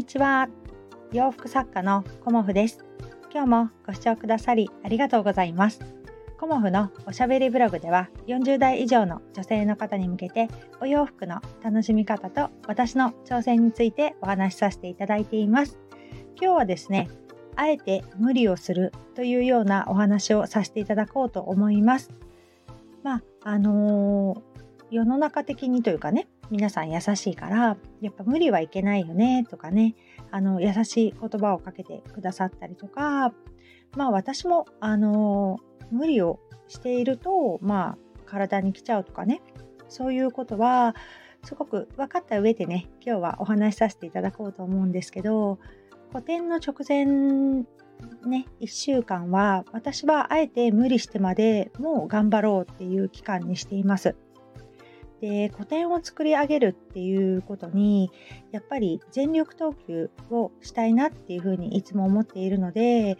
にちは。洋服作家のコモフです。今日もご視聴くださりありがとうございます。コモフのおしゃべりブログでは40代以上の女性の方に向けてお洋服の楽しみ方と私の挑戦についてお話しさせていただいています。今日はですねあえて無理をするというようなお話をさせていただこうと思います。まああのー、世の中的にというかね皆さん優しいからやっぱ無理はいけないよねとかねあの優しい言葉をかけてくださったりとかまあ私もあの無理をしているとまあ体に来ちゃうとかねそういうことはすごく分かった上でね今日はお話しさせていただこうと思うんですけど個展の直前ね1週間は私はあえて無理してまでもう頑張ろうっていう期間にしています。で古典を作り上げるっていうことにやっぱり全力投球をしたいなっていうふうにいつも思っているので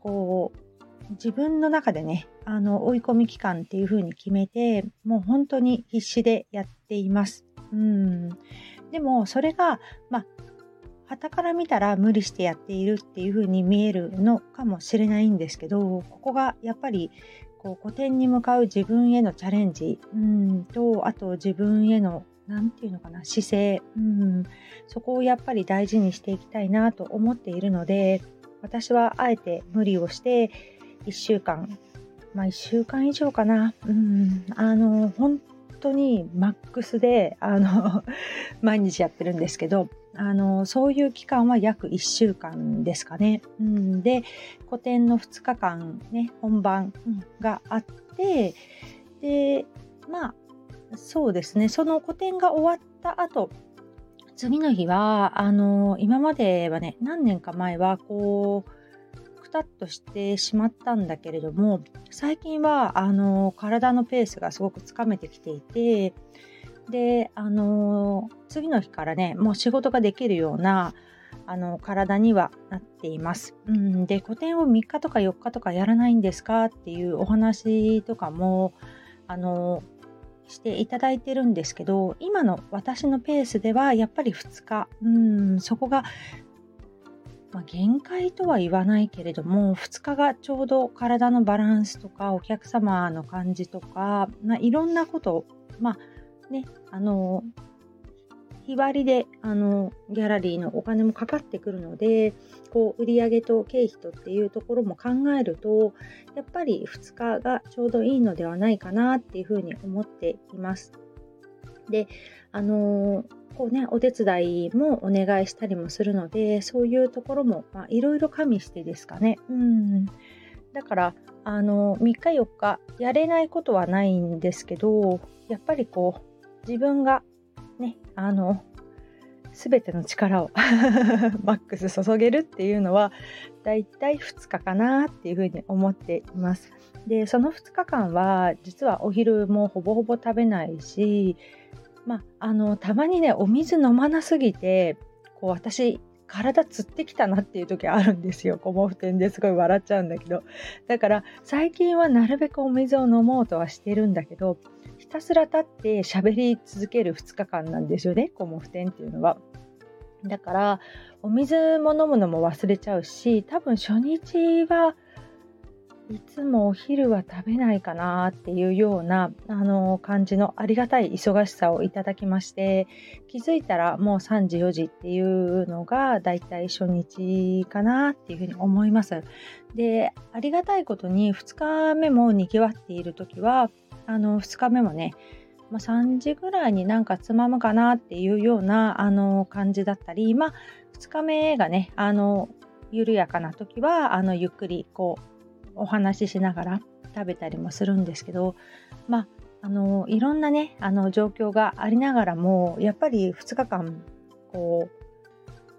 こう自分の中でねあの追い込み期間っていうふうに決めてもう本当に必死でやっています。うんでもそれがまあ旗から見たら無理してやっているっていう風に見えるのかもしれないんですけどここがやっぱりこう古典に向かう自分へのチャレンジ。うん。とあと自分への何て言うのかな姿勢。うん。そこをやっぱり大事にしていきたいなと思っているので私はあえて無理をして1週間まあ1週間以上かな。うん。あの本当にマックスであの 毎日やってるんですけどあのそういう期間は約1週間ですかね。うん、で個展の2日間ね本番があってでまあそうですねその個展が終わった後次の日はあの今まではね何年か前はこうくたっとしてしまったんだけれども最近はあの体のペースがすごくつかめてきていてで、あのー、次の日からね、もう仕事ができるような、あの体にはなっています。うん、で個展を3日とか4日とかやらないんですか？っていうお話とかもあのしていただいてるんですけど今の私のペースではやっぱり2日うんそこが、まあ、限界とは言わないけれども2日がちょうど体のバランスとかお客様の感じとか、まあ、いろんなことまあね、あの、日割りであのギャラリーのお金もかかってくるのでこう売上と経費とっていうところも考えるとやっぱり2日がちょうどいいのではないかなっていうふうに思っています。であのこうねお手伝いもお願いしたりもするのでそういうところもいろいろ加味してですかね。うんだからあの3日4日やれないことはないんですけどやっぱりこう自分がねあの全ての力を マックス注げるっていうのはだいたい2日かなっていうふうに思っています。でその2日間は実はお昼もほぼほぼ食べないしまああのたまにねお水飲まなすぎてこう私体つってきたなっていう時あるんですよ。コモフ展ですごい笑っちゃうんだけど。だから最近はなるべくお水を飲もうとはしてるんだけど、たすら立って喋り続ける2日間なんですよね、コモフ展っていうのは。だから、お水も飲むのも忘れちゃうし、多分初日はいつもお昼は食べないかなっていうようなあの感じのありがたい忙しさをいただきまして気づいたらもう3時4時っていうのがだいたい初日かなっていうふうに思います。でありがたいことに2日目もにぎわっている時はあの2日目もねまあ、3時ぐらいになんかつまむかなっていうようなあの感じだったり、まあ、2日目がねあの緩やかな時はあのゆっくりこうお話ししながら食べたりもするんですけどまああのいろんなねあの状況がありながらもやっぱり2日間こう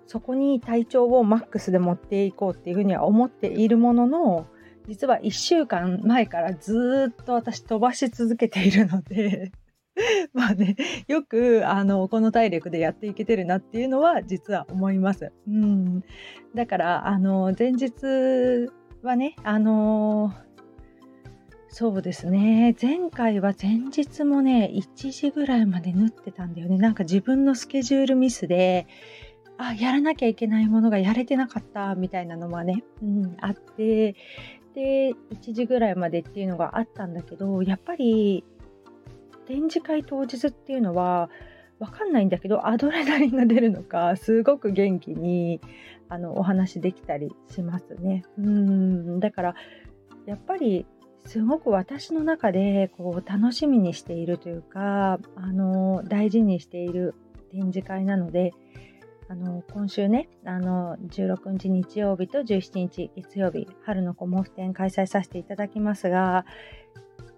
そこに体調をマックスで持っていこうっていうふうには思っているものの実は1週間前からずっと私飛ばし続けているので まあねよくあのこの体力でやっていけてるなっていうのは実は思います。うん、だからあの前日はね、あの、そうですね、前回は前日もね、1時ぐらいまで縫ってたんだよね。なんか自分のスケジュールミスで、あやらなきゃいけないものがやれてなかったみたいなのもね、うん、あってで1時ぐらいまでっていうのがあったんだけどやっぱり展示会当日っていうのは分かんないんだけどアドレナリンが出るのかすごく元気にあのお話できたりしますね。うんだからやっぱりすごく私の中でこう楽しみにしているというかあの大事にしている展示会なのであの今週ねあの16日日曜日と17日月曜日春のコモフ展開催させていただきますが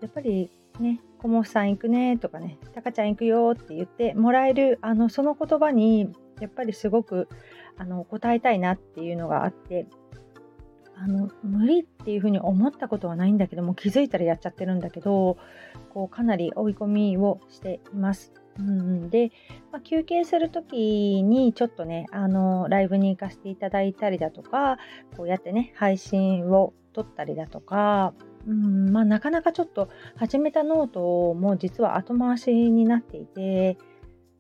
やっぱりねコモフさん行くねとかねタカちゃん行くよって言ってもらえるあのその言葉にやっぱりすごくあの答えたいなっていうのがあってあの無理っていうふうに思ったことはないんだけども気づいたらやっちゃってるんだけどこうかなり追い込みをしています。うん、で、まあ、休憩する時にちょっとねあのライブに行かせていただいたりだとかこうやってね配信を撮ったりだとか、うんまあ、なかなかちょっと始めたノートも実は後回しになっていて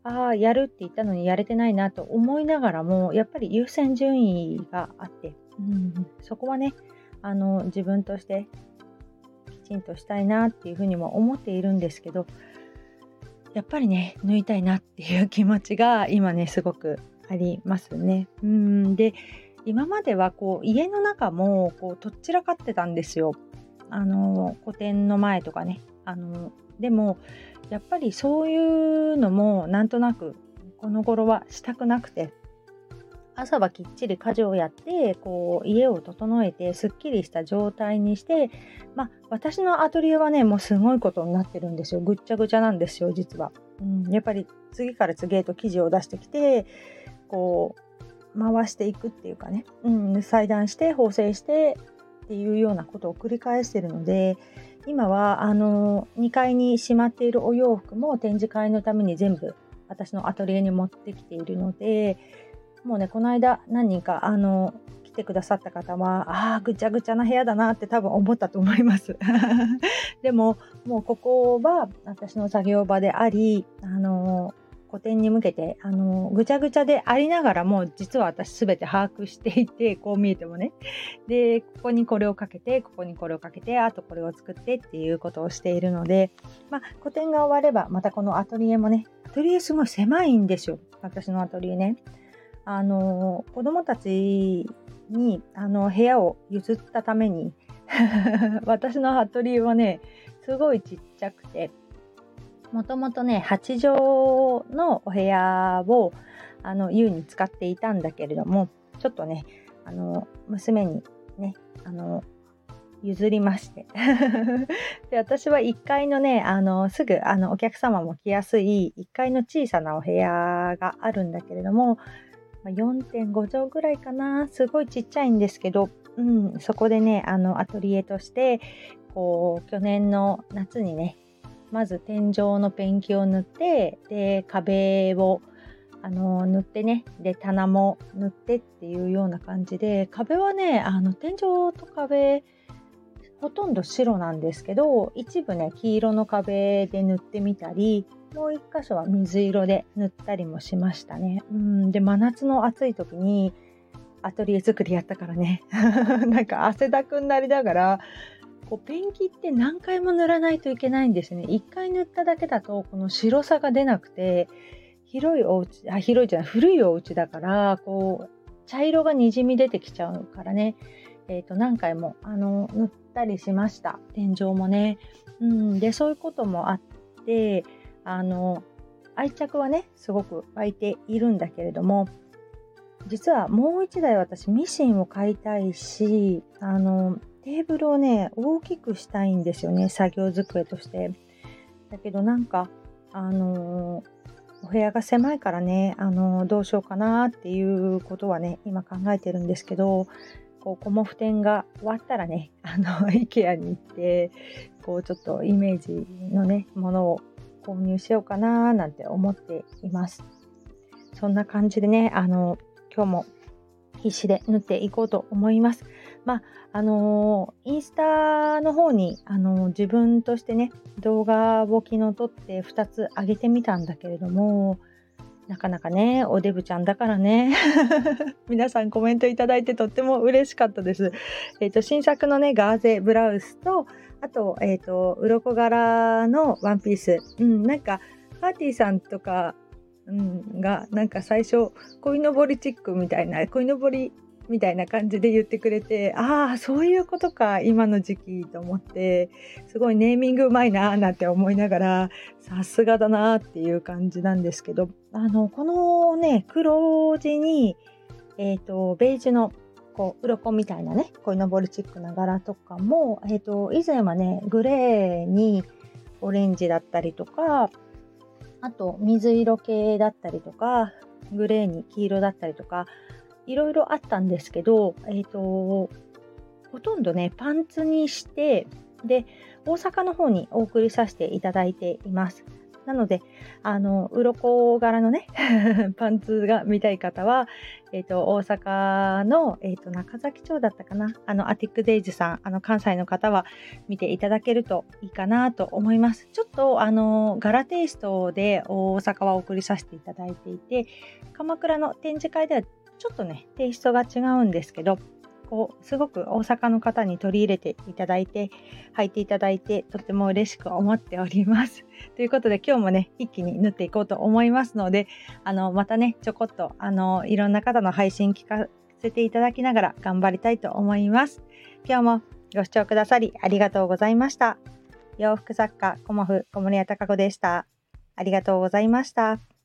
ああやるって言ったのにやれてないなと思いながらもやっぱり優先順位があって、うん、そこはねあの自分としてきちんとしたいなっていうふうにも思っているんですけどやっぱりね縫いたいなっていう気持ちが今ねすごくありますね。うんで今まではこう家の中もこうとっちらかってたんですよ。あの古典の前とかね。あのでもやっぱりそういうのもなんとなくこの頃はしたくなくて朝はきっちり家事をやってこう家を整えてすっきりした状態にして、まあ、私のアトリエはねもうすごいことになってるんですよ。ぐっちゃぐちゃなんですよ実は、うん、やっぱり次から次へと生地を出してきてこう回していくっていうかね、うん、裁断して縫製してっていうようなことを繰り返してるので今はあの2階にしまっているお洋服も展示会のために全部私のアトリエに持ってきているのでもうねこの間何人かあの来てくださった方はああぐちゃぐちゃな部屋だなって多分思ったと思います。でももうここは私の作業場でありあの個展に向けてあのぐちゃぐちゃでありながらも実は私全て把握していて こう見えてもね。でここにこれをかけてここにこれをかけてあとこれを作ってっていうことをしているのでまあ個展が終わればまたこのアトリエもねアトリエすごい狭いんですよ。私のアトリエね。あの子供たちにあの部屋を譲ったために 私のアトリエはねすごいちっちゃくてもともとね8畳のお部屋をあの優に使っていたんだけれどもちょっとねあの娘にねあの譲りまして。で私は1階のねあのすぐあのお客様も来やすい1階の小さなお部屋があるんだけれども4.5畳ぐらいかな。すごいちっちゃいんですけど、うん、そこでねあのアトリエとしてこう去年の夏にねまず天井のペンキを塗ってで壁をあの塗ってねで棚も塗ってっていうような感じで壁はねあの天井と壁ほとんど白なんですけど一部ね黄色の壁で塗ってみたりもう一箇所は水色で塗ったりもしましたね。うんで真夏の暑い時にアトリエ作りやったからね なんか汗だくになりながらこうペンキって何回も塗らないといけないんですね。1回塗っただけだとこの白さが出なくて広いお家あ広いじゃない古いお家だからこう茶色がにじみ出てきちゃうからね、えー、と何回もあの塗ったりしました天井もね。うん、でそういうこともあってあの愛着はねすごく湧いているんだけれども実はもう一台私ミシンを買いたいしあのテーブルをね大きくしたいんですよね作業机として。だけどなんかあのお部屋が狭いからね、あのどうしようかなっていうことはね今考えてるんですけどこうコモフ展が終わったらねあの IKEA に行ってこうちょっとイメージのねものを購入しようかななんて思っています。そんな感じでね、あの、今日も必死で縫っていこうと思います。まあ、あのー、インスタの方に、あのー、自分としてね、動画を昨日撮って2つ上げてみたんだけれども、なかなかね、おデブちゃんだからね。皆さんコメントいただいてとっても嬉しかったです。えっ、ー、と、新作のね、ガーゼブラウスと、あと、えっ、ー、と、鱗柄のワンピース。うん、なんか、パーティーさんとか、うん、が、なんか最初、鯉のぼりチックみたいな、鯉のぼりみたいな感じで言ってくれて、ああ、そういうことか、今の時期と思って、すごいネーミングうまいなーなんて思いながら、さすがだなーっていう感じなんですけど、あの、このね、黒地に、え、ー、と、ベージュの、こう、鱗みたいなね、鯉のぼりチックな柄とかも、え、ー、と、以前はね、グレーにオレンジだったりとか、あと、水色系だったりとか、グレーに黄色だったりとか、いろいろあったんですけど、えっ、ー、と、ほとんどね、パンツにして、で、大阪の方にお送りさせていただいています。なので、あの、鱗柄のね パンツが見たい方は、えっ、ー、と、大阪の、えっ、ー、と、中崎町だったかな？あの、アティックデイズさん、あの、関西の方は見ていただけるといいかなと思います。ちょっと、あの、柄テイストで大阪はお送りさせていただいていて、鎌倉の展示会ではちょっとね、テイストが違うんですけど、こう、すごく大阪の方に取り入れていただいて、履いていただいて、とっても嬉しく思っております。ということで、今日もね、一気に縫っていこうと思いますので、あの、またね、ちょこっと、あの、いろんな方の配信聞かせていただきながら頑張りたいと思います。今日もご視聴くださりありがとうございました。洋服作家、コモフ、小森屋隆子でした。ありがとうございました。